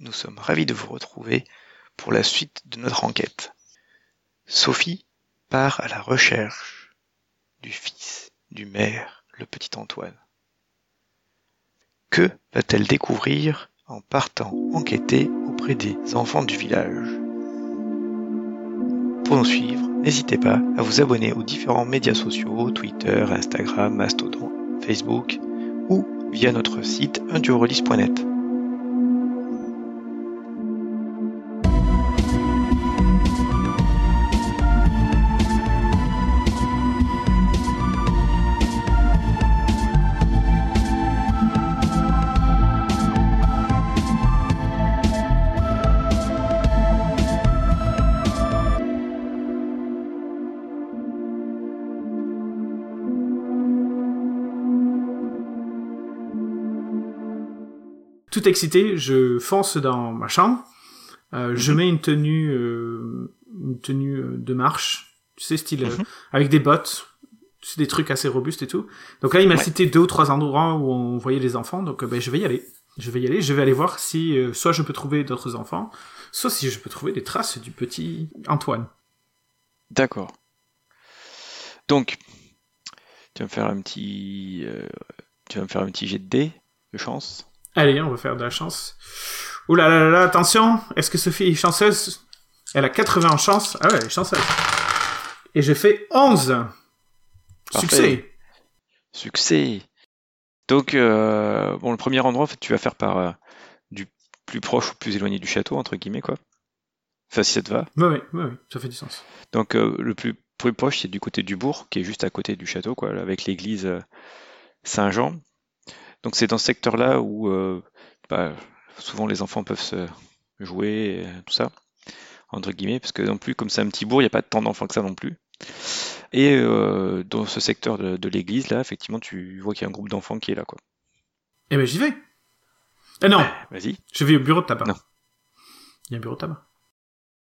nous sommes ravis de vous retrouver pour la suite de notre enquête. Sophie part à la recherche du fils du maire, le petit Antoine. Que va-t-elle découvrir en partant enquêter auprès des enfants du village? Pour nous suivre, n'hésitez pas à vous abonner aux différents médias sociaux, Twitter, Instagram, Mastodon, Facebook ou via notre site undurolis.net. tout excité, je fonce dans ma chambre, euh, je mets une tenue, euh, une tenue euh, de marche, tu sais, style, Mhm. avec des bottes, c'est des trucs assez robustes et tout. Donc là, il m'a Ouais. cité deux ou trois endroits où on voyait les enfants, donc ben, je vais y aller. Je vais y aller, je vais aller voir si soit je peux trouver d'autres enfants, soit si je peux trouver des traces du petit Antoine. D'accord. Donc, tu vas me faire un petit, tu vas me faire un petit jet de dés de chance. Allez, on va faire de la chance. Ouh là là attention, est-ce que Sophie est chanceuse? Elle a 80 en chance. Ah ouais, elle est chanceuse. Et j'ai fait 11. Parfait. Succès. Succès. Donc, euh, bon, le premier endroit, en fait, tu vas faire par euh, du plus proche ou plus éloigné du château, entre guillemets, quoi. Enfin, si ça te va. Oui, oui, ça fait du sens. Donc, euh, le plus, plus proche, c'est du côté du bourg, qui est juste à côté du château, quoi, avec l'église Saint-Jean. Donc, c'est dans ce secteur-là où euh, bah, souvent les enfants peuvent se jouer, et tout ça, entre guillemets, parce que non plus, comme c'est un petit bourg, il n'y a pas tant d'enfants que ça non plus. Et euh, dans ce secteur de, de l'église, là, effectivement, tu vois qu'il y a un groupe d'enfants qui est là, quoi. Eh ben, j'y vais. Eh non, Vas-y. je vais au bureau de tabac. Non. Il y a un bureau de tabac.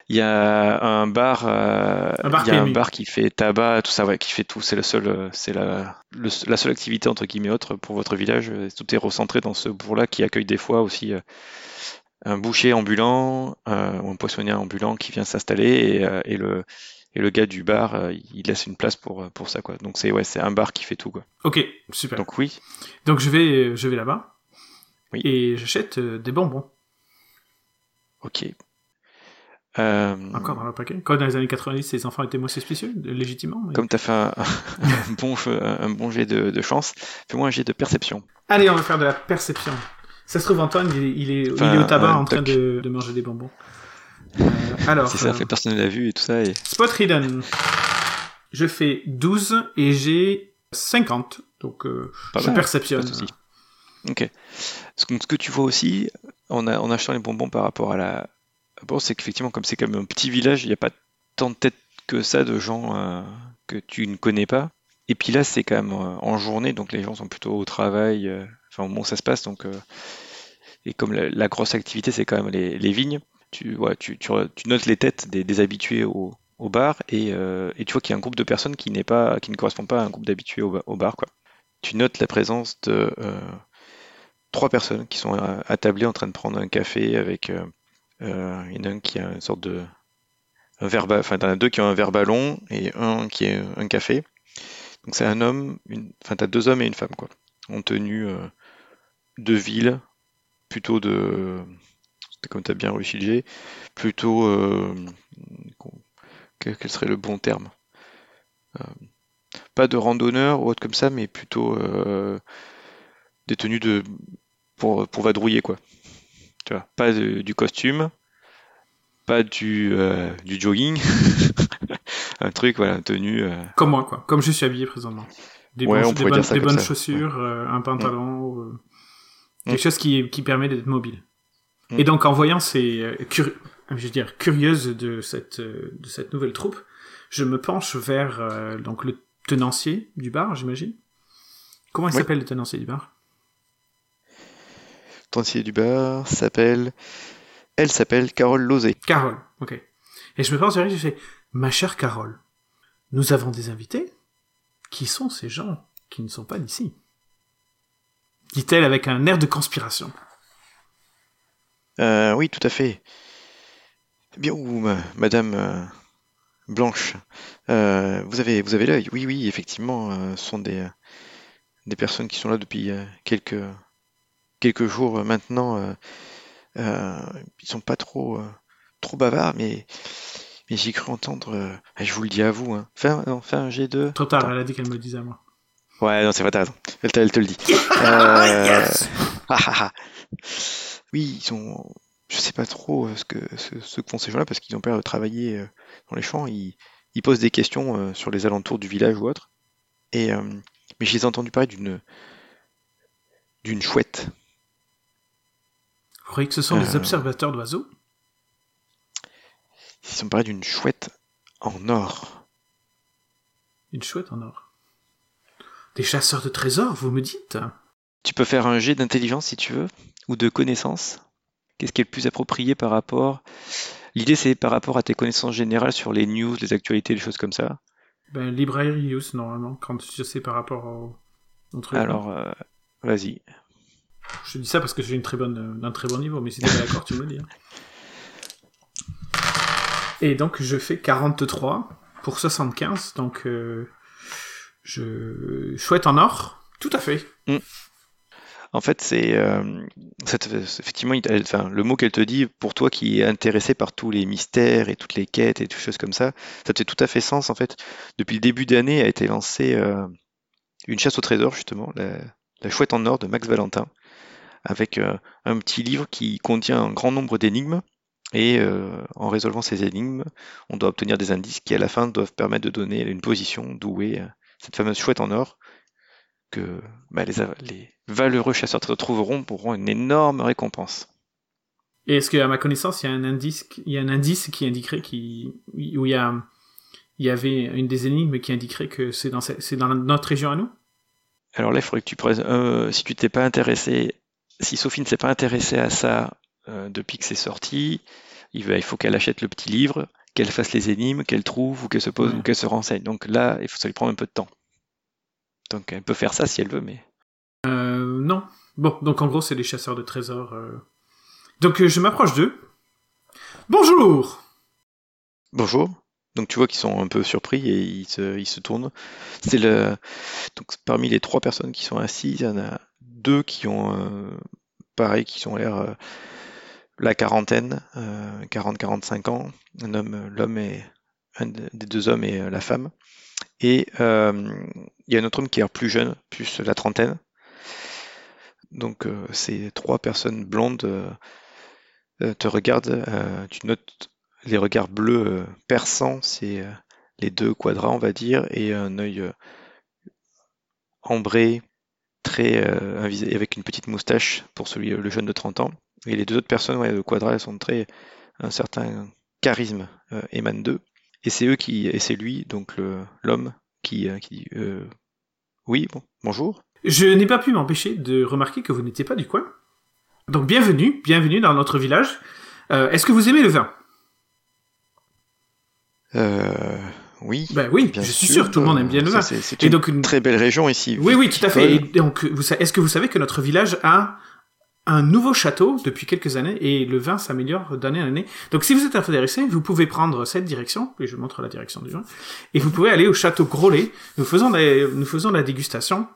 Il y a un bar, euh, Un bar il y a un bar qui fait tabac, tout ça, ouais, qui fait tout. C'est le seul, euh, c'est la, le- la seule activité entre guillemets autre pour votre village. Euh, Tout est recentré dans ce bourg-là qui accueille des fois aussi euh, un boucher ambulant euh, ou un poissonnier ambulant qui vient s'installer et, et le et le gars du bar, euh, il laisse une place pour pour ça quoi. Donc c'est ouais, c'est un bar qui fait tout quoi. Ok, super. Donc, Donc oui, je vais, je vais là-bas. Oui. Et j'achète euh, des bonbons. ok. Euh, Encore dans le paquet. Quand dans les années 90, les enfants étaient moins suspicieux, euh, légitimement. mais- comme tu as fait un, un bon jeu- un bon jet de, de chance, fais-moi un jet de perception. Allez, on va faire de la perception. Ça se trouve, Antoine, il est, il est, Enfin, il est au tabac en train de, de manger des bonbons. Euh, alors, Si ça euh, fait personne ne l'a vu et tout ça et Spot Hidden. Je fais 12 et j'ai 50. Donc, euh, Pas je mal, perceptionne. pas. Ok. Ce que, ce que tu vois aussi en, a- en achetant les bonbons par rapport à la. Bon, c'est qu'effectivement, comme c'est quand même un petit village, il n'y a pas tant de têtes que ça de gens euh, que tu ne connais pas. Et puis là, c'est quand même euh, en journée, donc les gens sont plutôt au travail, euh, enfin au moment où ça se passe. Donc, et comme la, grosse activité, c'est quand même les, vignes, tu, notes les têtes des, habitués au, bar et, tu vois qu'il y a un groupe de personnes qui, n'est pas, qui ne correspond pas à un groupe d'habitués au, ba- au bar. Tu notes la présence de trois personnes qui sont attablées en train de prendre un café avec. Euh, il y en a un qui a une sorte de. Un verre, ba- enfin, as deux qui ont un verre ballon et un qui est un café. Donc c'est un homme, une, enfin t'as deux hommes et une femme quoi, en tenue euh, de ville, plutôt de, comme t'as bien réussi plutôt, euh, quel, serait le bon terme? Pas de randonneur ou autre comme ça, mais plutôt des tenues de pour pour vadrouiller quoi. Tu vois, pas du costume, pas du euh, du jogging, un truc voilà, tenue. euh, Comme moi, quoi. Comme je suis habillé présentement. Des, Ouais, bonnes- on des bonnes, des chaussures, euh, un pantalon, euh, Mm. quelque chose qui, qui permet d'être mobile. Mm. Et donc, en voyant ces curi- je veux dire, de cette, de cette nouvelle troupe, je me penche vers donc le tenancier du bar, j'imagine. Comment il Oui. s'appelle le tenancier du bar? Tenancier du bar s'appelle. Elle s'appelle Carole Lozé. Carole, ok. Et je me et je fais, ma chère Carole, nous avons des invités. Qui sont ces gens qui ne sont pas d'ici? Dit-elle avec un air de conspiration. Euh, oui, tout à fait. Bien, ou Madame euh, Blanche, euh, vous avez, vous avez l'œil. Oui, oui, effectivement, ce sont des, des personnes qui sont là depuis quelques, quelques jours maintenant. Ils sont pas trop, trop bavards, mais, mais j'ai cru entendre. je vous le dis à vous. Hein. Fais, un, non, un G2. Trop tard, elle a dit qu'elle me le disait à moi. Ouais, non, c'est vrai, t'as raison. Elle, elle, te le dit. yes ah, ah, ah. oui, ils sont je sais pas trop euh, ce que, ce, que font ces gens-là parce qu'ils ont peur de travailler euh, dans les champs. Ils, posent des questions euh, sur les alentours du village ou autre. Et, mais j'ai entendu parler d'une d'une chouette. Vous croyez que ce sont des observateurs d'oiseaux? Ils ont parlé d'une chouette en or. Une chouette en or Des chasseurs de trésors, vous me dites? Tu peux faire un jet d'intelligence si tu veux, ou de connaissance. Qu'est-ce qui est le plus approprié par rapport? L'idée, c'est par rapport à tes connaissances générales sur les news, les actualités, les choses comme ça. Ben, librairie news, normalement, quand je sais par rapport au, Alors, euh, vas-y. Je dis ça parce que j'ai une très bonne, un très bon niveau, mais si t'es pas d'accord, tu me le dis. Hein. Et donc, je fais 43 pour 75, donc euh, je souhaite en or. Tout à fait. Mm. En fait, c'est euh, effectivement enfin, le mot qu'elle te dit pour toi qui est intéressé par tous les mystères et toutes les quêtes et toutes choses comme ça, ça te fait tout à fait sens. En fait, depuis le début d'année a été lancée euh, une chasse au trésor justement, la, chouette en or de Max Valentin, avec euh, un petit livre qui contient un grand nombre d'énigmes. Et en résolvant ces énigmes, on doit obtenir des indices qui à la fin doivent permettre de donner une position d'où est cette fameuse chouette en or que bah, les, les, valeureux chasseurs trouveront pourront une énorme récompense. Et est-ce qu'à ma connaissance, il y a un indice, il y a un indice qui indiquerait qui, où il y a, il y avait une des énigmes qui indiquerait que c'est dans, c'est dans notre région à nous? Alors là, il faudrait que tu prennes, euh, si tu t'es pas intéressé, si Sophie ne s'est pas intéressée à ça euh, depuis que c'est sorti, il, va, il faut qu'elle achète le petit livre, qu'elle fasse les énigmes, qu'elle trouve ou qu'elle se pose ou qu'elle se renseigne. Donc là, il faut ça lui prendre un peu de temps. Donc elle peut faire ça si elle veut, mais. Euh, non. Bon, donc en gros, c'est les chasseurs de trésors. Euh. Donc euh, je m'approche d'eux. Bonjour Bonjour. Donc tu vois qu'ils sont un peu surpris et ils se, ils se tournent. C'est le donc parmi les trois personnes qui sont assises, il y en a deux qui ont euh, pareil, qui sont l'air la quarantaine, 40-45 ans. Un homme, l'homme et un des deux hommes et la femme. Et euh, il y a un autre homme qui est plus jeune, plus la trentaine. Donc euh, ces trois personnes blondes euh, te regardent, tu notes les regards bleus perçants, c'est les deux quadras on va dire, et un œil ambré, très avec une petite moustache pour celui le jeune de 30 ans. Et les deux autres personnes, ouais, le quadra, elles sont très un certain charisme émane d'eux. Et c'est eux qui, et c'est lui, donc l'homme, qui, euh, qui dit euh, Oui, bon, bonjour. Je n'ai pas pu m'empêcher de remarquer que vous n'étiez pas du coin. Donc bienvenue, bienvenue dans notre village. Euh, est-ce que vous aimez le vin? Euh, oui. Ben oui, je suis sûr, tout le monde aime bien le vin. C'est une, donc une très belle région ici. Oui, oui, tout à fait. Et donc, est-ce que vous savez que notre village a un nouveau château depuis quelques années et le vin s'améliore d'année en année? Donc si vous êtes intéressé, vous pouvez prendre cette direction, et je montre la direction du vin, et vous pouvez aller au château Grolet. Nous faisons, nous faisons la dégustation.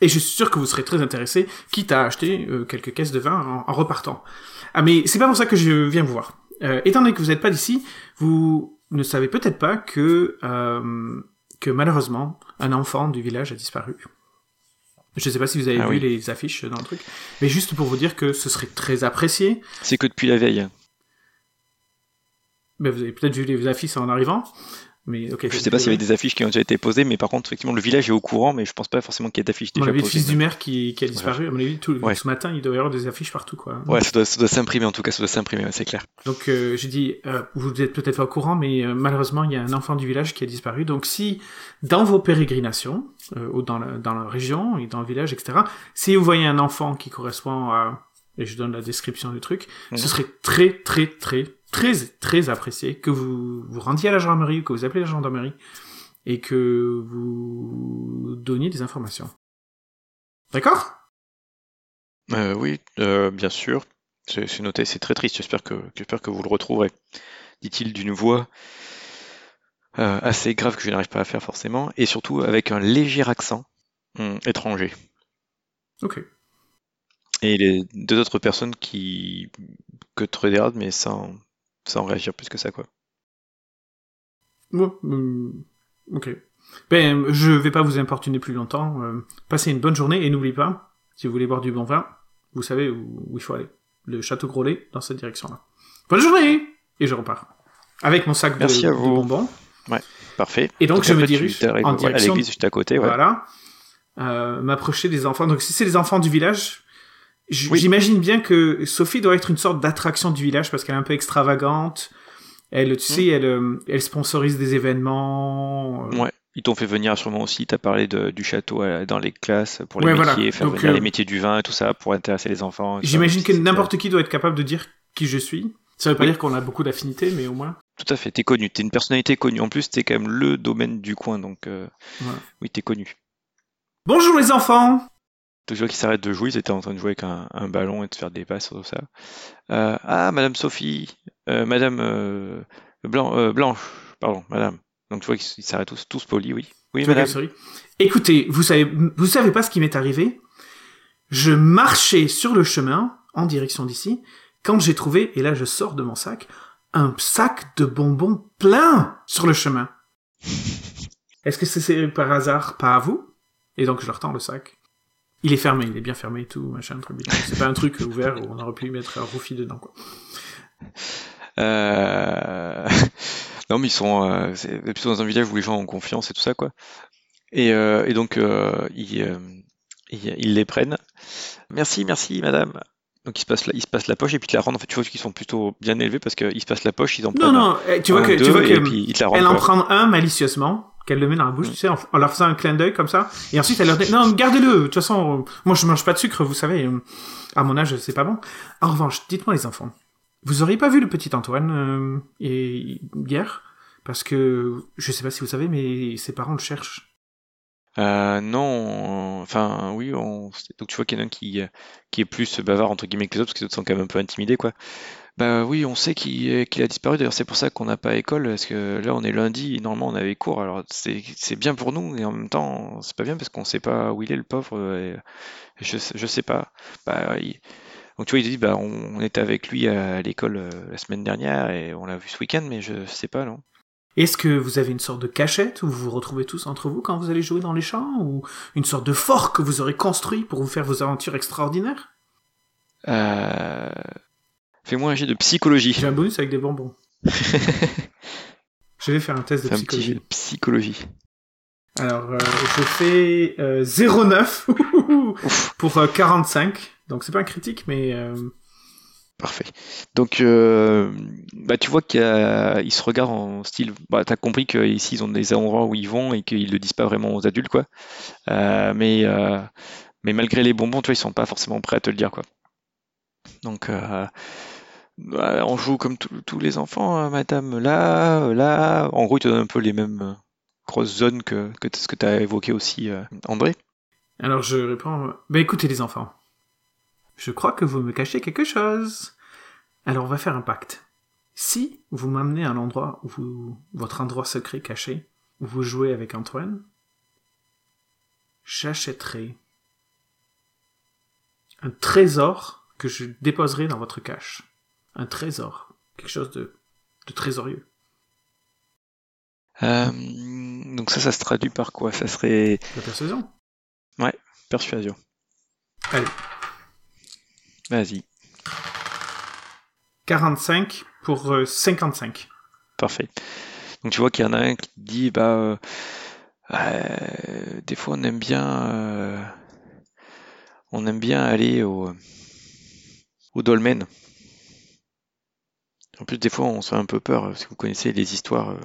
Et je suis sûr que vous serez très intéressé, quitte à acheter euh, quelques caisses de vin en, repartant. Ah mais c'est pas pour ça que je viens vous voir. Euh, étant donné que vous n'êtes pas d'ici, vous ne savez peut-être pas que euh, que malheureusement un enfant du village a disparu. Je ne sais pas si vous avez ah vu les affiches dans le truc, mais juste pour vous dire que ce serait très apprécié. C'est que depuis la veille. Ben, vous avez peut-être vu les affiches en arrivant. Mais, okay, je sais pas s'il y avait des affiches qui ont déjà été posées, mais par contre, effectivement, le village est au courant, mais je pense pas forcément qu'il y ait d'affiches déjà posées. le fils du maire qui, a disparu, à mon avis, tout, ce matin, il doit y avoir des affiches partout, quoi. Ouais, ça doit, s'imprimer, en tout cas, ça doit s'imprimer, c'est clair. Donc, euh, j'ai dit, euh, vous êtes peut-être pas au courant, mais euh, malheureusement, il y a un enfant du village qui a disparu. Donc, si, dans vos pérégrinations, ou dans la, dans la région, et dans le village, etc., si vous voyez un enfant qui correspond à, et je donne la description du truc, ce mhm. serait très, très, très, très, très apprécié que vous vous rendiez à la gendarmerie ou que vous appelez la gendarmerie et que vous donniez des informations. D'accord? Euh, Oui, euh, bien sûr. C'est noté, c'est très triste. J'espère que, j'espère que vous le retrouverez. Dit-il d'une voix euh, assez grave que je n'arrive pas à faire forcément, et surtout avec un léger accent hum, étranger. Ok. Et les deux autres personnes qui que te regardent, mais sans, sans réagir plus que ça, quoi. Ouais, euh, ok. Ben, je vais pas vous importuner plus longtemps. Euh, passez une bonne journée et n'oubliez pas, si vous voulez boire du bon vin, vous savez où, où il faut aller. Le château Grolet, dans cette direction-là. Bonne journée Et je repars. Avec mon sac de, Merci à de vous. bonbons. Ouais, parfait. Et donc, je me dirige en à direction l'église juste à côté, ouais. Voilà. Euh, m'approcher des enfants. Donc, si c'est les enfants du village, Oui. j'imagine bien que Sophie doit être une sorte d'attraction du village parce qu'elle est un peu extravagante. Elle, tu sais, elle, euh, elle sponsorise des événements. euh, Ouais. Ils t'ont fait venir sûrement aussi, t'as parlé de- du château euh, dans les classes pour les Ouais, voilà. métiers, faire Donc, venir euh, les métiers du vin et tout ça pour intéresser les enfants. J'imagine que n'importe qui doit être capable de dire qui je suis. Ça veut pas Oui. dire qu'on a beaucoup d'affinités, mais au moins. Tout à fait, t'es connu, t'es une personnalité connue. En plus, t'es quand même le domaine du coin, donc euh, Voilà. oui, t'es connu. Bonjour les enfants Tous les gens qui s'arrêtent de jouer, ils étaient en train de jouer avec un, un ballon et de faire des passes, tout ça. Euh, ah, Madame Sophie, euh, Madame euh, Blanc, Blanche, pardon, Madame. Donc tu vois qu'ils s'arrêtent tous, tous polis, oui. Oui, vois Madame. Écoutez, vous savez, vous savez pas ce qui m'est arrivé Je marchais sur le chemin en direction d'ici quand j'ai trouvé, et là je sors de mon sac, un sac de bonbons plein sur le chemin. Est-ce que c'est- c'est par hasard pas à vous? Et donc je leur tends le sac. Il est fermé, il est bien fermé et tout, machin, truc. C'est pas un truc ouvert où on aurait pu mettre un roufi dedans, quoi. Euh, non, mais ils sont euh, c'est plutôt dans un village où les gens ont confiance et tout ça, quoi. Et, euh, et donc, euh, ils, euh, ils, ils les prennent. Merci, merci, madame. Donc, ils se passent la, ils se passent la poche et puis ils te la rendent. En fait, tu vois qu'ils sont plutôt bien élevés parce qu'ils se passent la poche, ils en Non, prennent non, eh, tu vois un, que, tu vois que puis ils te la rendent. elle en prend un malicieusement, qu'elle le met dans la bouche, Mm. tu sais, en, en leur faisant un clin d'œil comme ça, et ensuite elle leur dit, non, gardez-le, de toute façon, moi je mange pas de sucre, vous savez, euh, à mon âge, c'est pas bon. En revanche, dites-moi les enfants, vous auriez pas vu le petit Antoine euh, et, hier? Parce que, je sais pas si vous savez, mais ses parents le cherchent. Euh, non, enfin oui, on... donc tu vois qu'il y en a un qui, euh, qui est plus bavard entre guillemets que les autres, parce que les autres sont quand même un peu intimidés, quoi. Bah oui, on sait qu'il a disparu, d'ailleurs c'est pour ça qu'on n'a pas école, parce que là on est lundi, et normalement on avait cours, alors c'est bien pour nous, et en même temps c'est pas bien parce qu'on sait pas où il est le pauvre, et je, sais- je sais pas. Bah, il- Donc tu vois, il dit, bah on, on était avec lui à l'école euh, la semaine dernière, et on l'a vu ce week-end, mais je sais pas, non. Est-ce que vous avez une sorte de cachette où vous vous retrouvez tous entre vous quand vous allez jouer dans les champs Ou une sorte de fort que vous aurez construit pour vous faire vos aventures extraordinaires Euh... Fais-moi un jet de psychologie. J'ai un bonus avec des bonbons. Je vais faire un test de Fais un petit psychologie. psychologie. Alors, euh, je fais euh, 0,9 pour euh, 45. Donc, c'est pas un critique, mais... euh, Parfait. Donc, euh, bah, tu vois qu'ils se regardent en style. Bah, t'as compris qu'ici, ils ont des endroits où ils vont et qu'ils le disent pas vraiment aux adultes, quoi. Euh, mais, mais malgré les bonbons, tu vois, ils sont pas forcément prêts à te le dire, quoi. Donc, bah, on joue comme tous les enfants, hein, madame, là, euh, là. En gros, ils te un peu les mêmes euh, grosses zones que, ce que tu as évoqué aussi, euh, André. Alors, je réponds... Ben, écoutez, les enfants. Je crois que vous me cachez quelque chose. Alors, on va faire un pacte. Si vous m'amenez à l'endroit où vous... Votre endroit secret caché, où vous jouez avec Antoine, j'achèterai un trésor que je déposerai dans votre cache. Un trésor. Quelque chose de, de trésorieux. Euh, donc ça, ça se traduit par quoi? Ça serait La persuasion? persuasion. Allez. Vas-y. 45 pour euh, 55. Parfait. Donc tu vois qu'il y en a un qui dit bah euh, euh, des fois on aime bien euh, on aime bien aller au au dolmen. En plus des fois on se fait un peu peur euh, si vous connaissez les histoires. euh.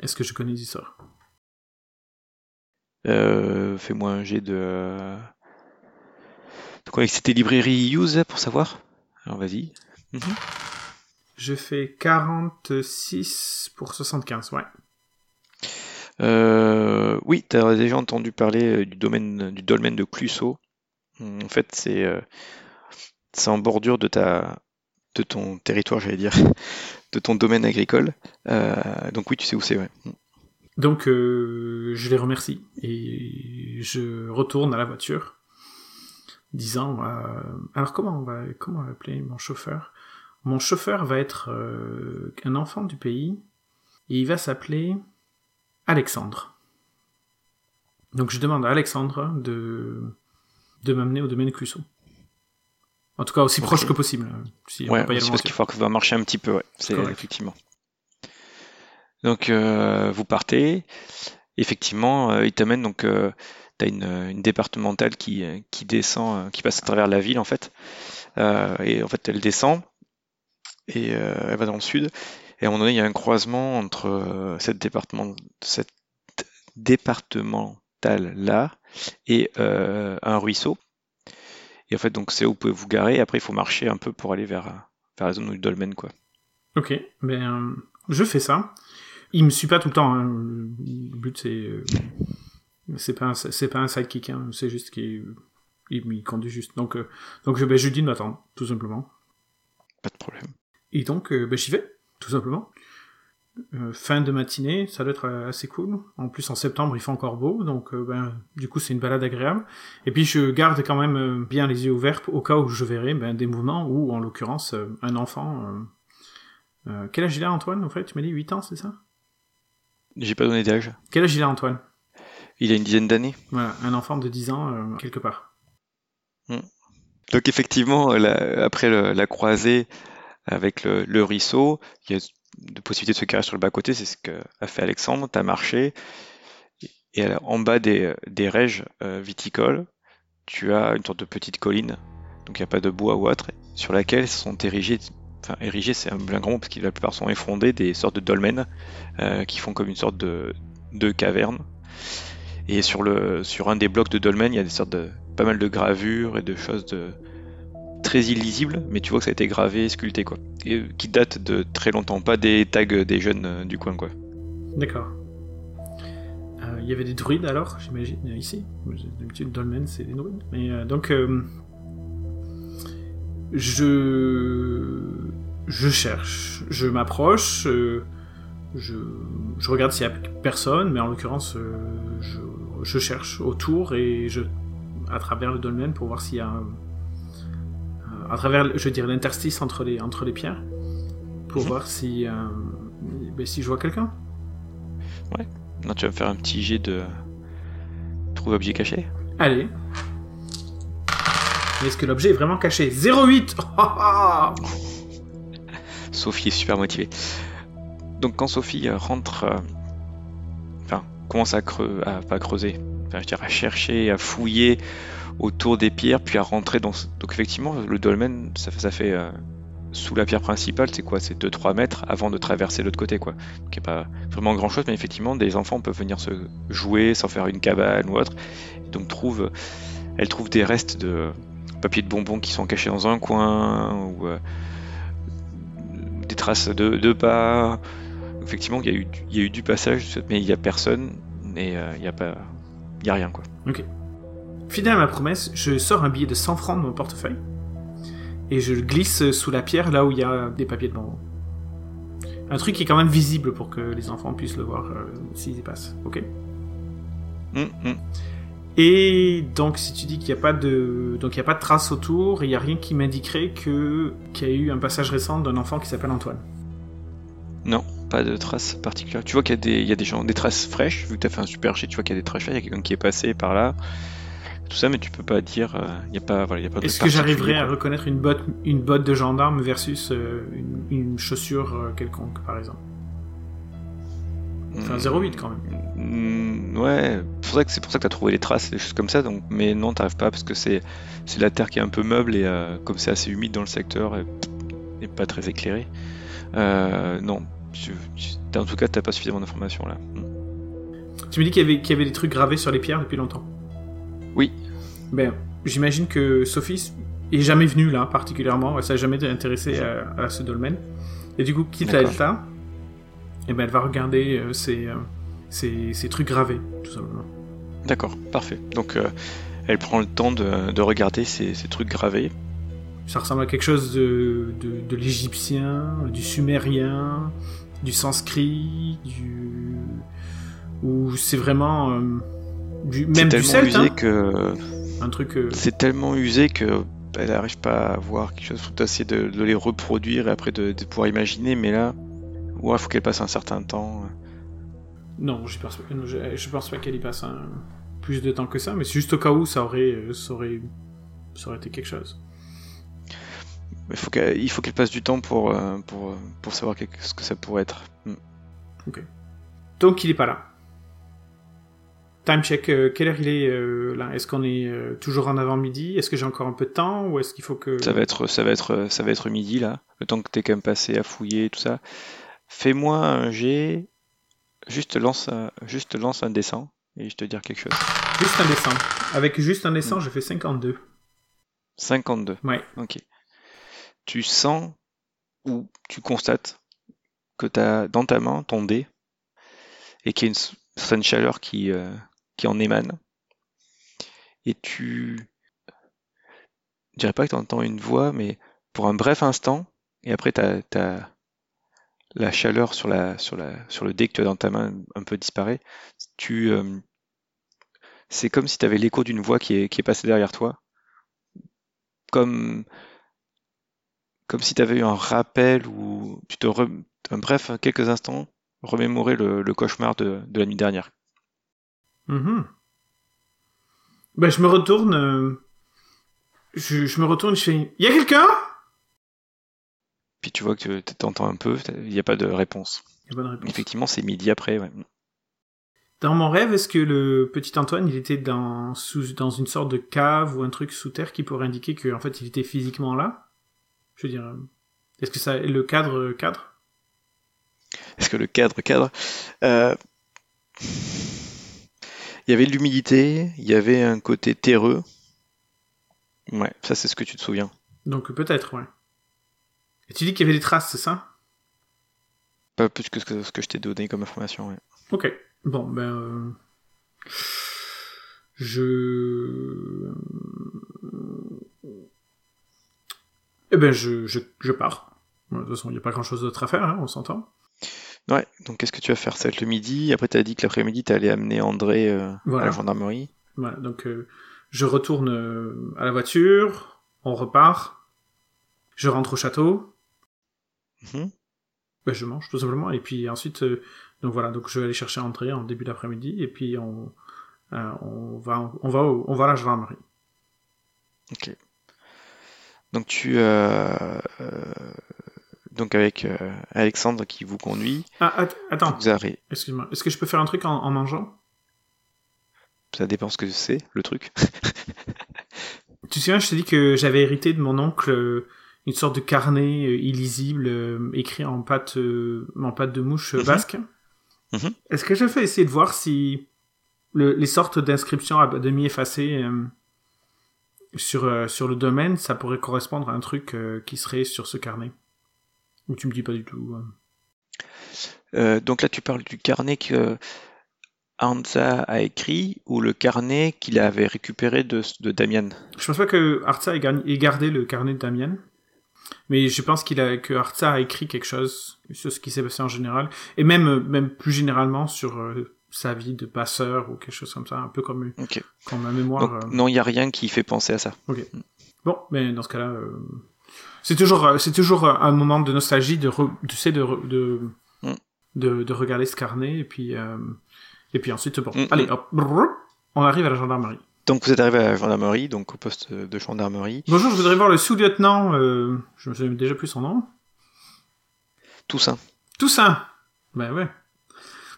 Est-ce que je connais les histoires? Euh, fais-moi un jet de de quoi c'était librairie use pour savoir. Alors vas-y. Mhm. Je fais 46 pour 75, ouais. Euh, oui, tu as déjà entendu parler du domaine du dolmen de Clusot. Hum, En fait, c'est c'est en bordure de ta de ton territoire, j'allais dire, de ton domaine agricole. Euh, donc oui, tu sais où c'est, ouais. Donc euh, je les remercie et je retourne à la voiture, disant euh, alors comment on va comment appeler mon chauffeur? Mon chauffeur va être un enfant du pays et il va s'appeler Alexandre. Donc je demande à Alexandre de de m'amener au domaine Clusot. En tout cas, aussi proche que possible. hein, Si Ouais, c'est parce qu'il faut que va marcher un petit peu, ouais. C'est effectivement. Donc euh, vous partez. Effectivement, euh, il t'amène donc euh, t'as une, une départementale qui, euh, qui descend, euh, qui passe à travers la ville en fait. Euh, et en fait elle descend et euh, elle va dans le sud. Et à un moment donné, il y a un croisement entre euh, cette département, cette départementale là et euh, un ruisseau. Et en fait, donc c'est là où vous pouvez vous garer. Et après, il faut marcher un peu pour aller vers, vers la zone du dolmen, quoi. Ok, ben euh, je fais ça. Il me suit pas tout le temps. hein. Le but c'est euh, c'est pas un, c'est pas un sidekick. Hein. C'est juste qu'il il, il conduit juste. Donc euh, donc je, ben, je lui dis de m'attendre tout simplement. Pas de problème. Et donc euh, ben, j'y vais tout simplement. Euh, fin de matinée, ça doit être euh, assez cool. En plus en septembre il fait encore beau, donc euh, ben du coup c'est une balade agréable. Et puis je garde quand même euh, bien les yeux ouverts au cas où je verrai ben, des mouvements ou en l'occurrence un enfant. quel âge il a Antoine en fait? Tu m'as dit 8 ans, c'est ça? J'ai pas donné d'âge. Quel âge il a Antoine? Il a une dizaine d'années. Voilà, un enfant de 10 ans quelque part. Donc effectivement, la- après le- la croisée avec le, le ruisseau, il y a de possibilités de se garer sur le bas-côté. C'est ce qu'a fait Alexandre. Tu as marché. Et en bas des, des euh, viticoles, tu as une sorte de petite colline. Donc il n'y a pas de bois ou autre. Sur laquelle sont érigés, enfin érigés c'est un bien grand mot parce que la plupart sont effondrés, des sortes de dolmens euh, qui font comme une sorte de, de caverne. Et sur, le, sur un des blocs de dolmen, il y a des sortes de pas mal de gravures et de choses de très illisibles, mais tu vois que ça a été gravé, sculpté quoi. Et euh, qui date de très longtemps, pas des tags des jeunes euh, du coin quoi. D'accord. Euh, Il y avait des druides alors, j'imagine, ici. D'habitude, Dolmen, c'est des druides. Donc, je. Je cherche. Je m'approche. je, je regarde s'il y a personne, mais en l'occurrence, je, je cherche autour et je. à travers le dolmen pour voir s'il y a. un- à travers, je veux l'interstice entre les, entre les pierres, pour Mhm. voir si. euh, ben, si je vois quelqu'un. Non, tu vas me faire un petit jet de trouver objet caché. Allez. Mais Est-ce que l'objet est vraiment caché? 08 Ah, ah Sophie est super motivée. Donc quand Sophie euh, rentre, euh, enfin commence à creuser, à pas creuser, enfin je dirais à chercher, à fouiller autour des pierres, puis à rentrer dans. Donc effectivement, le dolmen, ça fait, euh, sous la pierre principale, c'est quoi? C'est 2-3 mètres avant de traverser l'autre côté, quoi. Donc il n'y a pas vraiment grand chose, mais effectivement, des enfants peuvent venir se jouer sans faire une cabane ou autre. Donc trouve, elle trouve des restes de papier de bonbons qui sont cachés dans un coin ou euh, des traces de, de pas. Effectivement, il y, y a eu du passage, mais il n'y a personne et euh, il n'y a pas, il a rien quoi. Fidèle à ma promesse, je sors un billet de 100 francs de mon portefeuille et je le glisse sous la pierre là où il y a des papiers de bonbons. Un truc qui est quand même visible pour que les enfants puissent le voir euh, s'ils y passent, ok? Hum, hum. Et donc si tu dis qu'il n'y a pas de donc il y a pas de traces autour, il n'y a rien qui m'indiquerait que qu'il y a eu un passage récent d'un enfant qui s'appelle Antoine. Non, pas de traces particulières. Tu vois qu'il y a des, il y a des gens, des traces fraîches. Vu que tu as fait un super jet, tu vois qu'il y a des traces fraîches. Il y a quelqu'un qui est passé par là, tout ça, mais tu peux pas dire. euh, Il y a pas, voilà, il y a pas. Est-ce que particulier, à reconnaître une botte, une botte de gendarme versus euh, une, une chaussure euh, quelconque, par exemple? Enfin, 0,8 quand même. Mm, ouais, c'est pour ça que c'est que t'as trouvé les traces, des choses comme ça. Donc, mais non, t'arrives pas parce que c'est c'est la terre qui est un peu meuble et euh, comme c'est assez humide dans le secteur et, et pas très éclairé. Euh, non, tu- tu- en tout cas, t'as pas suffisamment d'informations là. Mm. Tu me dis qu'il y, avait, qu'il y avait des trucs gravés sur les pierres depuis longtemps. Oui. Ben, j'imagine que Sophie est jamais venue là, particulièrement. Elle s'est jamais intéressée à, à ce dolmen. Et du coup, quitte à être là, et ben, elle va regarder euh, ces, euh, trucs gravés, tout simplement. D'accord, parfait. Donc, euh, elle prend le temps de, de regarder ces, ces trucs gravés. Ça ressemble à quelque chose de, de, de l'égyptien, du sumérien, du sanskrit, du. ou c'est vraiment. Du, même du usé hein. que Un truc. euh, c'est tellement usé que elle n'arrive pas à voir quelque chose. Faut essayer de, de les reproduire et après de, de pouvoir imaginer, mais là, ouais, faut qu'elle passe un certain temps. Non, je pense, pas- je, je pense pas qu'elle y passe un- plus de temps que ça, mais c'est juste au cas où ça aurait, euh, ça aurait, ça aurait été quelque chose. Mais faut qu'elle- il faut qu'elle passe du temps pour, euh, pour, pour savoir ce que ça pourrait être. Mm. Donc il est pas là. Time check, euh, quelle heure il est euh, là? Est-ce qu'on est euh, toujours en avant-midi? Est-ce que j'ai encore un peu de temps Ou est-ce qu'il faut que... Ça va être, ça va être, ça va être midi là. Le temps que t'es quand même passé à fouiller et tout ça. Fais-moi un jet. Juste lance, un- juste lance un dessin et je te dire quelque chose. Juste un dessin. Avec juste un dessin, je fais 52. 52. Ouais. Ok. Tu sens ou tu constates que tu as dans ta main ton dé et qu'il y a une certaine chaleur qui, euh, qui en émane. Et tu. Je dirais pas que tu entends une voix, mais pour un bref instant, et après tu as, la chaleur sur, le dé que tu as dans ta main un peu disparaît. Tu, euh, c'est comme si tu avais l'écho d'une voix qui est, passée derrière toi. Comme, si tu avais eu un rappel ou tu un bref quelques instants remémorer le, cauchemar de la nuit dernière. Mhm. Ben, je me retourne. euh, Je, je me retourne, je fais. Y a quelqu'un? Puis tu vois que tu t'entends un peu, il n'y a pas de réponse. Y a bonne réponse. Effectivement, c'est midi après. ouais. Dans mon rêve, est-ce que le petit Antoine, il était dans, sous, dans une sorte de cave ou un truc sous terre qui pourrait indiquer qu'en fait, il était physiquement là? Je veux dire, euh, est-ce que ça, le cadre, cadre? Est-ce que le cadre cadre? Euh, Il y avait de l'humidité, il y avait un côté terreux. Ouais, ça c'est ce que tu te souviens. Donc peut-être, ouais. Et tu dis qu'il y avait des traces, c'est ça? Pas plus que ce que, je t'ai donné comme information. ouais. Ok. Bon, ben. euh, Je. Eh ben, je, je, je pars. Bon, De toute façon, il n'y a pas grand chose d'autre à faire, hein, on s'entend. Ouais, donc qu'est-ce que tu vas faire Ça va être le midi? Après, tu as dit que l'après-midi, tu allais amener André euh, à la gendarmerie. Voilà, donc euh, je retourne euh, à la voiture, on repart, je rentre au château, Mhm. ben, je mange tout simplement, et puis ensuite, donc voilà, donc je vais aller chercher André en début d'après-midi, et puis on, on va, on va, au- on va à la gendarmerie. Ok. Donc tu euh, donc avec euh, Alexandre qui vous conduit, Ah, att- attends, excuse-moi, est-ce que je peux faire un truc en, en mangeant? Ça dépend ce que c'est, le truc. Tu te souviens, je t'ai dit que j'avais hérité de mon oncle euh, une sorte de carnet euh, illisible euh, écrit en pâte, euh, en pâte de mouche Mhm. basque. Mhm. Est-ce que je fais essayer de voir si le- les sortes d'inscriptions à demi effacées sur, sur le domaine, ça pourrait correspondre à un truc qui serait sur ce carnet? Ou tu me dis pas du tout euh. Donc là, tu parles du carnet que Hansa a écrit ou le carnet qu'il avait récupéré de, de Damian. Je pense pas que Arza ait, gardé le carnet de Damien. Mais je pense qu'il a, que Arza a écrit quelque chose sur ce qui s'est passé en général. Et même, même plus généralement sur euh, sa vie de passeur ou quelque chose comme ça. Un peu comme, Ok. comme ma mémoire. Donc, euh. non, il n'y a rien qui fait penser à ça. Bon, mais dans ce cas-là, euh, c'est toujours, euh, c'est toujours euh, un moment de nostalgie de, re- tu sais, de, Mm. de, de regarder ce carnet et puis, euh, et puis ensuite, bon, Mm, allez, mm. hop, brrr, on arrive à la gendarmerie. Donc vous êtes arrivé à la gendarmerie, donc au poste de gendarmerie. Bonjour, je voudrais voir le sous-lieutenant, euh, je me souviens déjà plus son nom. Toussaint. Toussaint. Ben ouais.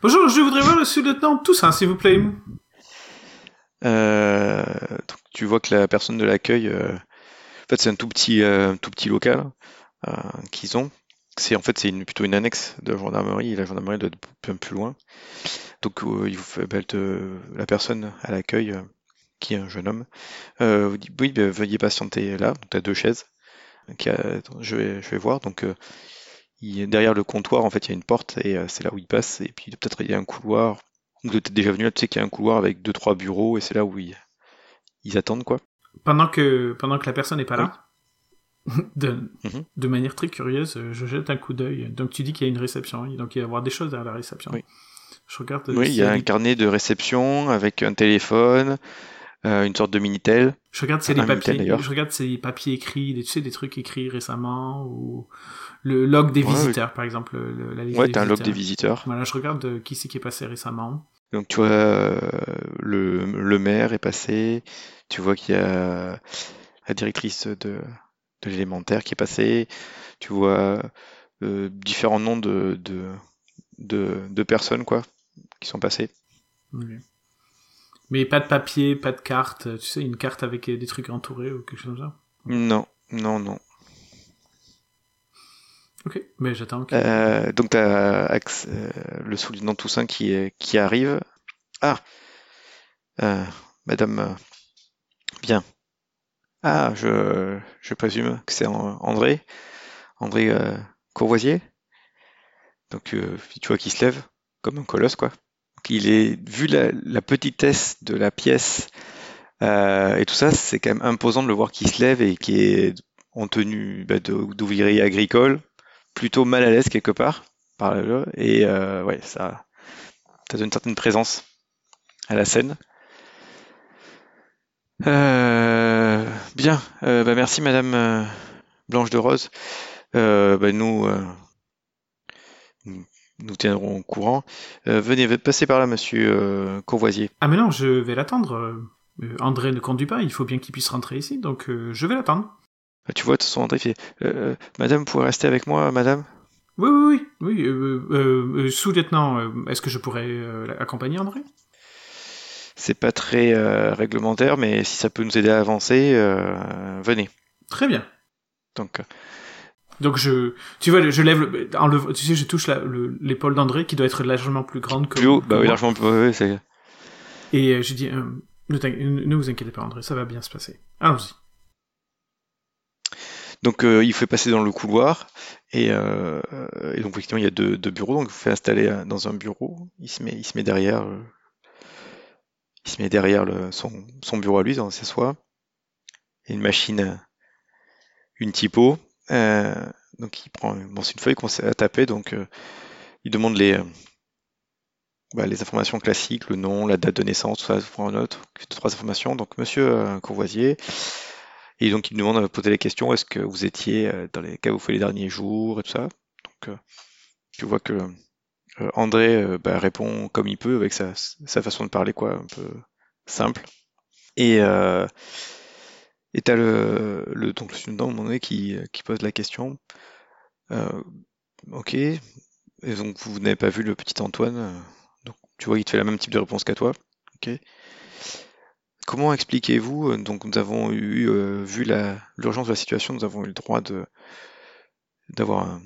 Bonjour, je voudrais voir le sous-lieutenant Toussaint, s'il vous plaît. Euh, donc, tu vois que la personne de l'accueil, euh, fait, c'est un tout petit, euh, tout petit local euh, qu'ils ont. C'est en fait c'est une, plutôt une annexe de gendarmerie. Et la gendarmerie doit être un peu plus loin. Donc euh, il vous fait, te- la personne à l'accueil, euh, qui est un jeune homme, euh, vous dit oui, bah, veuillez patienter là. Donc as deux chaises. Je vais, je vais voir. Donc euh, derrière le comptoir, en fait, il y a une porte et euh, c'est là où il passe. Et puis peut-être il y a un couloir. Vous êtes déjà venu là, tu sais qu'il y a un couloir avec deux trois bureaux et c'est là où ils attendent quoi. Pendant que, pendant que la personne n'est pas là. de, Mhm. de manière très curieuse, euh, je jette un coup d'œil. Donc tu dis qu'il y a une réception, donc il va y avoir des choses à la réception. Oui. Je regarde. euh, Oui, il y a un carnet de réception avec un téléphone, euh, une sorte de Minitel. Je regarde c'est les papiers. Je regarde c'est papiers écrits, des, tu sais des trucs écrits récemment ou le log des Ouais, visiteurs par exemple. le- la liste Ouais, t'as un log des visiteurs. Voilà, je regarde qui c'est qui est passé récemment. Donc tu vois, le, le maire est passé, tu vois qu'il y a la directrice de, de l'élémentaire qui est passée, tu vois euh, différents noms de, de, de, de personnes quoi, qui sont passées. Mais pas de papier, pas de carte. Tu sais, une carte avec des trucs entourés ou quelque chose comme ça? Non, non, non. Ok, mais j'attends. Euh, donc tu as le soulignant Toussaint qui, arrive. Ah, euh, Madame, euh, bien. Ah, je, je présume que c'est An- André, André euh, Courvoisier. Donc euh, tu vois qu'il se lève comme un colosse quoi. Il est vu la, petitesse de la pièce euh, et tout ça, c'est quand même imposant de le voir qui se lève et qui est en tenue bah, d'ouvrier agricole, plutôt mal à l'aise quelque part par là, et euh, ouais, ça, donne une certaine présence à la scène. Euh, bien, Euh, bah, merci Madame Blanche de Rose. Bah, nous, nous tiendrons au courant. Venez, passez par là, Monsieur Courvoisier. Ah mais non, je vais l'attendre. André ne conduit pas, il faut bien qu'il puisse rentrer ici, donc je vais l'attendre. Ah, Tu vois, de toute façon, André fait euh, Madame, vous pouvez rester avec moi, Madame? Oui, oui, oui. oui euh, euh, euh, Sous-lieutenant, euh, est-ce que je pourrais euh, accompagner André? C'est pas très euh, réglementaire, mais si ça peut nous aider à avancer, euh, venez. Très bien. Donc, euh, Donc je, tu vois, je lève, le, en le- tu sais, je touche l'épaule d'André qui doit être largement plus grande que, plus haut, bah oui, largement plus haut, ouais, c'est. Et euh, je dis, euh, ne, ne vous inquiétez pas André, ça va bien se passer. Allons-y. Donc euh, il fait passer dans le couloir et, euh, et donc effectivement il y a deux, bureaux. Donc il vous fait installer euh, dans un bureau. Il se met il derrière euh, il derrière son, bureau à lui dans s'assoit une machine euh, une typo euh, donc il prend c'est une feuille qu'on commence à taper. Donc euh, il demande les euh, bah, les informations classiques le nom la date de naissance tout ça pour un autre trois informations. Donc monsieur euh, Courvoisier et donc, il me demande à poser la question est-ce que vous étiez euh, dans les cas où vous faites les derniers jours et tout ça Donc, euh, tu vois que euh, André euh, bah, répond comme il peut avec sa, façon de parler, quoi, un peu simple. Et euh, et t'as le, donc le student donné qui, pose la question. Euh, ok. Et donc vous n'avez pas vu le petit Antoine. euh, donc tu vois, il te fait la même type de réponse qu'à toi. Ok. Comment expliquez-vous, euh, donc nous avons eu, euh, vu l'urgence de la situation, nous avons eu le droit de, d'avoir un,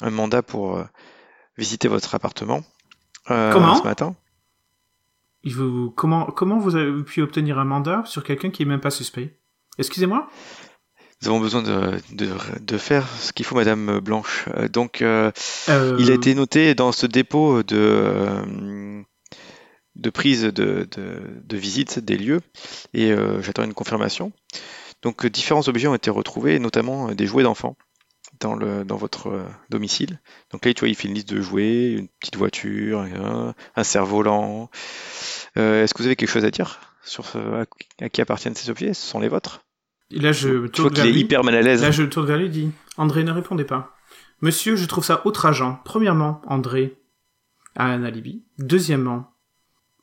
un mandat pour euh, visiter votre appartement euh, Comment ce matin. Il vous, comment, comment vous avez pu obtenir un mandat sur quelqu'un qui est même pas suspect? Excusez-moi? Nous avons besoin de, de, de faire ce qu'il faut, Madame Blanche. Donc, il a été noté dans ce dépôt de, de prise de, de, de visite des lieux et euh, j'attends une confirmation. Donc, euh, différents objets ont été retrouvés, notamment euh, des jouets d'enfants dans, le, dans votre domicile. Donc là, tu vois, il fait une liste de jouets, une petite voiture, un, un cerf-volant. Euh, Est-ce que vous avez quelque chose à dire sur ce, à, à qui appartiennent ces objets? Ce sont les vôtres? Là, je tourne qu'il vers est lui. hyper mal à l'aise. Là, je tourne vers lui et dis André, ne répondez pas. Monsieur, je trouve ça outrageant. Premièrement, André a un alibi. Deuxièmement,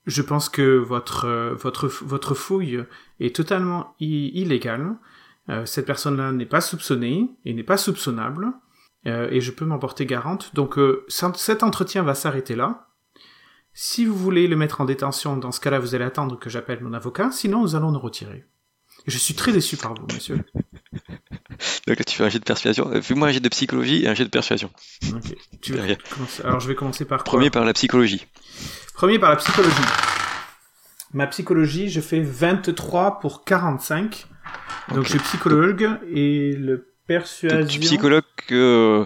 je pense que votre, euh, votre, votre fouille est totalement i- illégale. Euh, cette personne-là n'est pas soupçonnée et n'est pas soupçonnable. Euh, et je peux m'en porter garante. Donc, euh, cet entretien va s'arrêter là. Si vous voulez le mettre en détention, dans ce cas-là, vous allez attendre que j'appelle mon avocat. Sinon, nous allons nous retirer. Je suis très déçu par vous, monsieur. Donc là, tu fais un jet de persuasion. Fais-moi un jet de psychologie et un jet de persuasion. Tu veux Alors, je vais commencer par quoi? Premier par la psychologie. Premier par la psychologie. Ma psychologie, je fais 23 pour 45. Donc, je suis psychologue et le persuasion... Tu psychologue que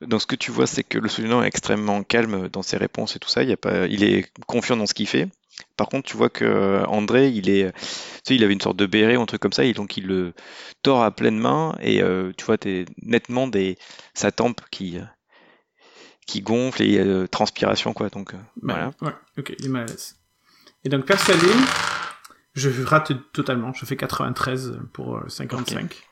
donc ce que tu vois, c'est que le soulignant est extrêmement calme dans ses réponses et tout ça. Il, y a pas, il est confiant dans ce qu'il fait. Par contre, tu vois que André, il est, tu sais, il avait une sorte de béret ou un truc comme ça, et donc il le tord à pleine main, et tu vois, t'es nettement des, sa tempe qui, qui gonfle et transpiration, quoi. Donc, voilà. Ouais, ok, il est mal à l'aise. Et donc, persuadé, je rate totalement. Je fais 93 pour 55.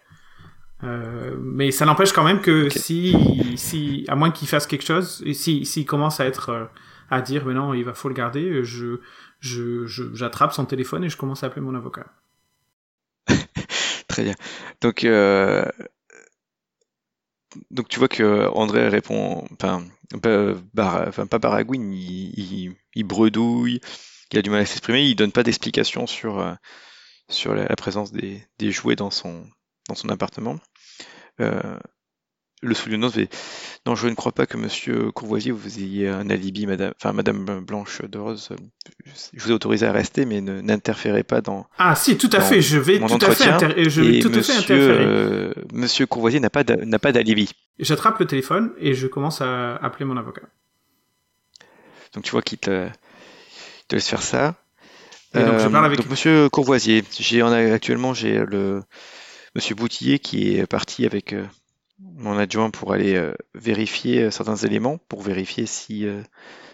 Euh, mais ça n'empêche quand même que si, si, à moins qu'il fasse quelque chose, et si, s'il commence à être, euh, à dire, mais non, il va faut le garder, je, je, j'attrape son téléphone et je commence à appeler mon avocat. Très bien. Donc, euh, donc tu vois que André répond, enfin, pas, enfin, pas baragouine, il, il, bredouille, il a du mal à s'exprimer, il donne pas d'explication sur, sur la, présence des, jouets dans son, dans son appartement. Euh, le sous-lieutenant fait Non, je ne crois pas que monsieur Courvoisier vous ayez un alibi, madame, enfin, madame Blanche de Rose. Je vous ai autorisé à rester, mais n'interférez pas dans. Ah, si, tout à fait, je vais tout à fait, je vais tout à fait interférer. Euh, monsieur Courvoisier n'a pas d'alibi. J'attrape le téléphone et je commence à appeler mon avocat. Donc tu vois qu'il te, te, laisse faire ça. donc, je parle avec... donc monsieur Courvoisier, j'ai actuellement j'ai le Monsieur Boutillier qui est parti avec euh, mon adjoint pour aller euh, vérifier euh, certains éléments, pour vérifier si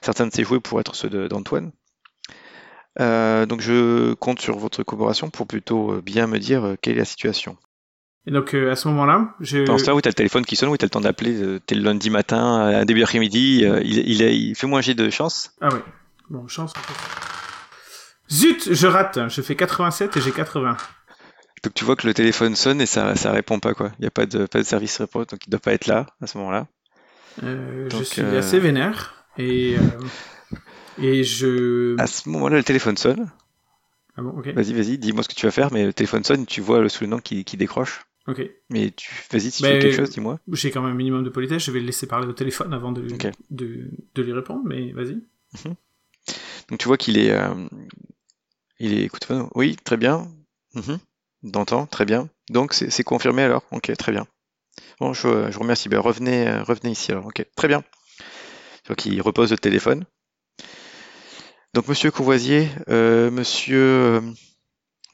certains de ces jouets pourraient être ceux d'Antoine. donc je compte sur votre collaboration pour plutôt bien me dire quelle est la situation. Et donc à ce moment-là, je... Dans ce cas où tu as le téléphone qui sonne, où tu as le temps d'appeler, tu es le lundi matin, à début d'après-midi, il, il, fait moins j'ai de chance. Ah oui, bon, chance. Zut, je rate, je fais 87 et j'ai 80. Donc tu vois que le téléphone sonne et ça, ça répond pas quoi. Il n'y a pas de, pas de service réponse, donc il doit pas être là à ce moment-là. Euh, je suis euh, assez vénère et euh, et je. À ce moment-là, le téléphone sonne. Ah bon, ok. Vas-y, vas-y, dis-moi ce que tu vas faire, mais le téléphone sonne, tu vois le sous-nom qui, qui décroche. Ok. Mais tu, vas-y, si tu fais quelque chose, dis-moi. J'ai quand même un minimum de politesse, je vais le laisser parler au téléphone avant de, de, de, lui répondre, mais vas-y. Mhm. Donc tu vois qu'il est, il est, écoute, oui, très bien. Mhm. D'entend, très bien. Donc c'est confirmé alors Ok, très bien. Bon, je, vous remercie. Ben, revenez, euh, revenez ici alors. Ok, très bien. Donc il repose le téléphone. Donc Monsieur Courvoisier, euh, Monsieur, euh,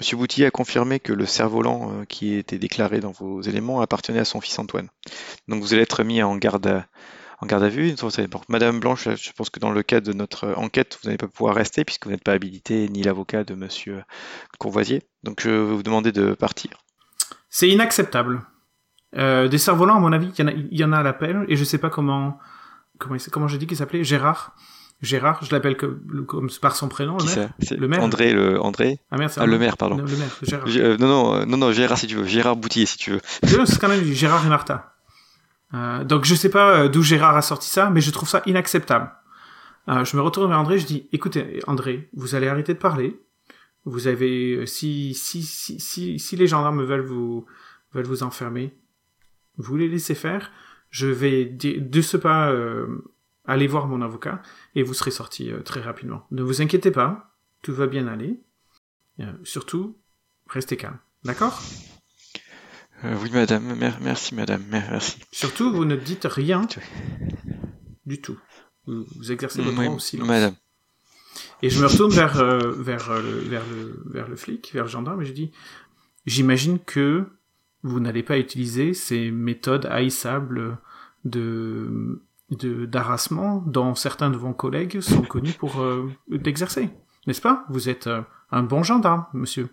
Monsieur Boutillier a confirmé que le cerf-volant qui était déclaré dans vos éléments appartenait à son fils Antoine. Donc vous allez être mis en garde à, en garde à vue. Madame Blanche, je pense que dans le cadre de notre enquête, vous n'allez pas pouvoir rester puisque vous n'êtes pas habilité ni l'avocat de Monsieur Courvoisier. Donc je vais vous demander de partir. C'est inacceptable. Euh, des cerfs-volants, à mon avis, il y en a, à l'appel et je sais pas comment comment comment j'ai dit qu'il s'appelait? Gérard. Gérard, je l'appelle comme par son prénom. Le maire. André, le André? Ah merde, ah, le maire, pardon. Le, maire, Gérard. Euh, non, non, euh, non, non, Gérard si tu veux, Gérard Boutillier si tu veux. C'est quand même Gérard et Martha. Euh, donc je sais pas euh, d'où Gérard a sorti ça, mais je trouve ça inacceptable. Euh, je me retourne vers André, je dis, écoutez, André, vous allez arrêter de parler. Vous avez, si, si, si, si, si les gendarmes veulent vous, veulent vous enfermer, vous les laissez faire. Je vais de ce pas aller voir mon avocat et vous serez sorti très rapidement. Ne vous inquiétez pas, tout va bien aller. surtout, restez calme. D'accord? Euh, oui, madame. merci, madame. Merci. Surtout, vous ne dites rien du tout. Vous, exercez votre droit aussi. Madame. Et je me retourne vers, euh, vers, euh, le, vers, le, vers le flic, vers le gendarme, et je dis J'imagine que vous n'allez pas utiliser ces méthodes haïssables de d'harassement dont certains de vos collègues sont connus pour d'exercer, n'est-ce pas? Vous êtes un bon gendarme, monsieur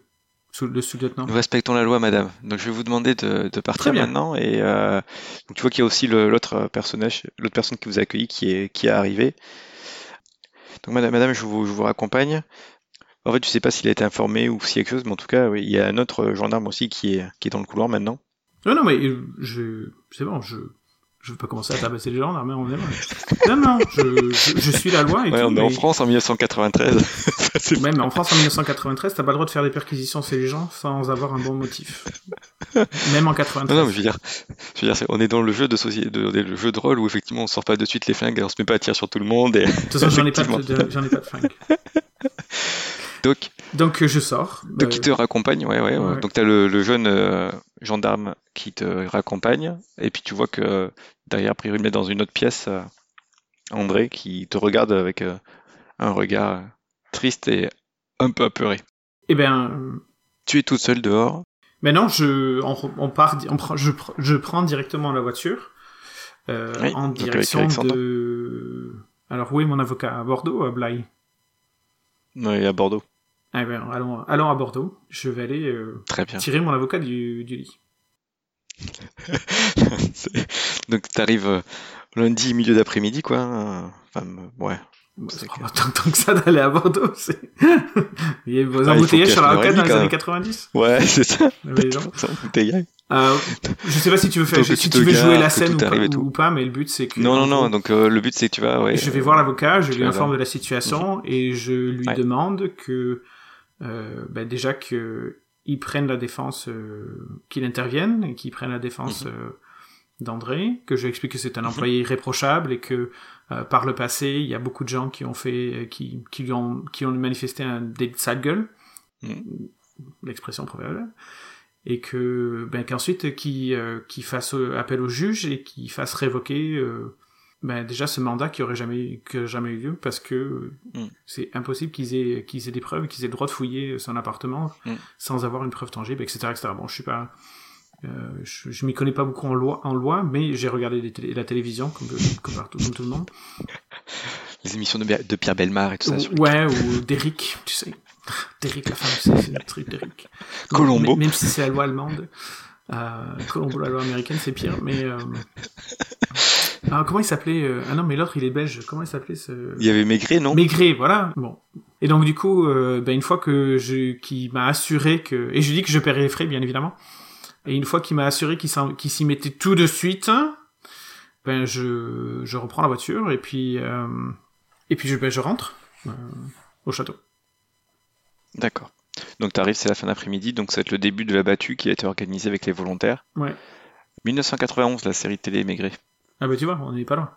le sous-lieutenant. Nous respectons la loi, madame. Donc je vais vous demander de, partir maintenant. Et euh, tu vois qu'il y a aussi l'autre personnage, l'autre personne qui vous a accueilli qui est, qui est arrivée. Donc madame, madame je, vous, je vous raccompagne. En fait, je sais pas s'il a été informé ou s'il y a quelque chose, mais en tout cas, oui, il y a un autre gendarme aussi qui est, qui est dans le couloir maintenant. Non, non, mais je, c'est bon, je, je veux pas commencer à tabasser les gens là, mais on est Non, non, je, je, suis la loi. Et ouais, on est en France en 1993. ouais, mais en France en 1993, t'as pas le droit de faire des perquisitions chez les gens sans avoir un bon motif. Même en 93. Non, non, mais je veux dire, je veux dire on est dans le jeu de société, de, le jeu de rôle où effectivement on sort pas de suite les flingues et on se met pas à tirer sur tout le monde. Et... De toute façon, j'en ai, ai pas de flingues. Donc, donc euh, je sors. Donc il te raccompagne, ouais, ouais. Donc tu as le, jeune euh, gendarme qui te raccompagne, et puis tu vois que derrière, a priori, met dans une autre pièce euh, André qui te regarde avec un regard triste et un peu apeuré. Eh ben, Tu es tout seul dehors. maintenant, je, on, on part, on prend, je, pr- je prends directement la voiture euh, Oui, en direction de. Alors, où est mon avocat? À Bordeaux ou à Blaye? Ouais, à Bordeaux. Eh ben, allons, allons à Bordeaux. Je vais aller euh, Très bien. tirer mon avocat du, du lit. Donc t'arrives euh, lundi milieu d'après-midi quoi. euh, Enfin ouais. Bah, C'est que- pas tant, que ça d'aller à Bordeaux. c'est- Il y a vos Ah, embouteillages sur la et dans les années même. 90 Ouais c'est ça. Les gens- C'est embouteillage. Euh, je sais pas si tu veux faire, si tu tu jouer la scène ou pas, ou mais le but c'est que. Non non non. Donc euh, le but c'est que tu vas ouais. je vais euh, voir l'avocat, je tu lui informe de la situation et je lui Ouais. demande que, euh, ben déjà que il prenne la défense, euh, qu'il intervienne et qu'il prenne la défense Mhm. euh, d'André, que je explique que c'est un Mhm. employé irréprochable et que euh, par le passé il y a beaucoup de gens qui ont fait, qui, qui lui ont, qui ont manifesté un des sale gueule, Mhm. l'expression proverbiale et que ben qu'ensuite qui euh, qui fasse euh, appel au juge et qui fasse révoquer euh, ben déjà ce mandat qui aurait jamais qui aurait jamais eu lieu parce que Mm. c'est impossible qu'ils aient qu'ils aient des preuves qu'ils aient le droit de fouiller son appartement Mm. sans avoir une preuve tangible etc etc bon je suis pas euh, je, je m'y connais pas beaucoup en loi en loi mais j'ai regardé télé- la télévision comme, comme partout comme tout le monde Les émissions de, Pierre Belmar et tout ça. ouais ou d'Eric tu sais d'Eric la femme c'est c'est le truc d'Eric Colombo. même, même si c'est la loi allemande euh, Colombo la loi américaine c'est pire mais euh, ah, comment il s'appelait euh, ah non mais l'autre il est belge comment il s'appelait ce Il y avait Maigret non? Maigret, voilà. Bon. Et donc du coup, euh, ben, une fois que je, qu'il m'a assuré que, et je lui dis que je paierai les frais, bien évidemment. Et une fois qu'il m'a assuré qu'il s'en- qu'il s'y mettait tout de suite, ben je, je reprends la voiture et puis, euh, et puis je, ben, je rentre euh, au château. D'accord. Donc t'arrives c'est la fin d'après-midi donc ça va être le début de la battue qui a été organisée avec les volontaires. Ouais. 1991 la série télé Maigret. Ah bah tu vois, on n'est pas loin.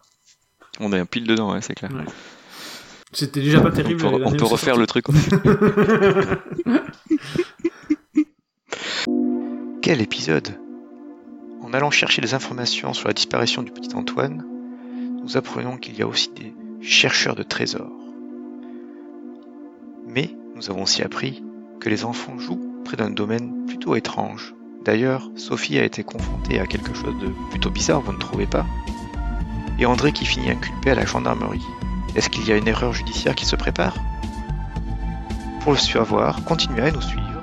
On est un pile dedans ouais c'est clair. Ouais. C'était déjà pas On terrible. peut, on peut refaire sorti. le truc. Quel épisode? En allant chercher des informations sur la disparition du petit Antoine, nous apprenons qu'il y a aussi des chercheurs de trésors. Mais nous avons aussi appris que les enfants jouent près d'un domaine plutôt étrange. D'ailleurs, Sophie a été confrontée à quelque chose de plutôt bizarre, vous ne trouvez pas? Et André qui finit inculpé à la gendarmerie. Est-ce qu'il y a une erreur judiciaire qui se prépare? Pour le savoir, continuez à nous suivre,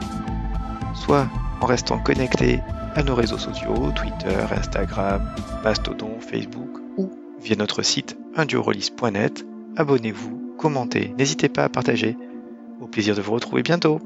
soit en restant connecté à nos réseaux sociaux, Twitter, Instagram, Mastodon, Facebook, ou via notre site indurolist.net. Abonnez-vous, commentez, n'hésitez pas à partager. Au plaisir de vous retrouver bientôt.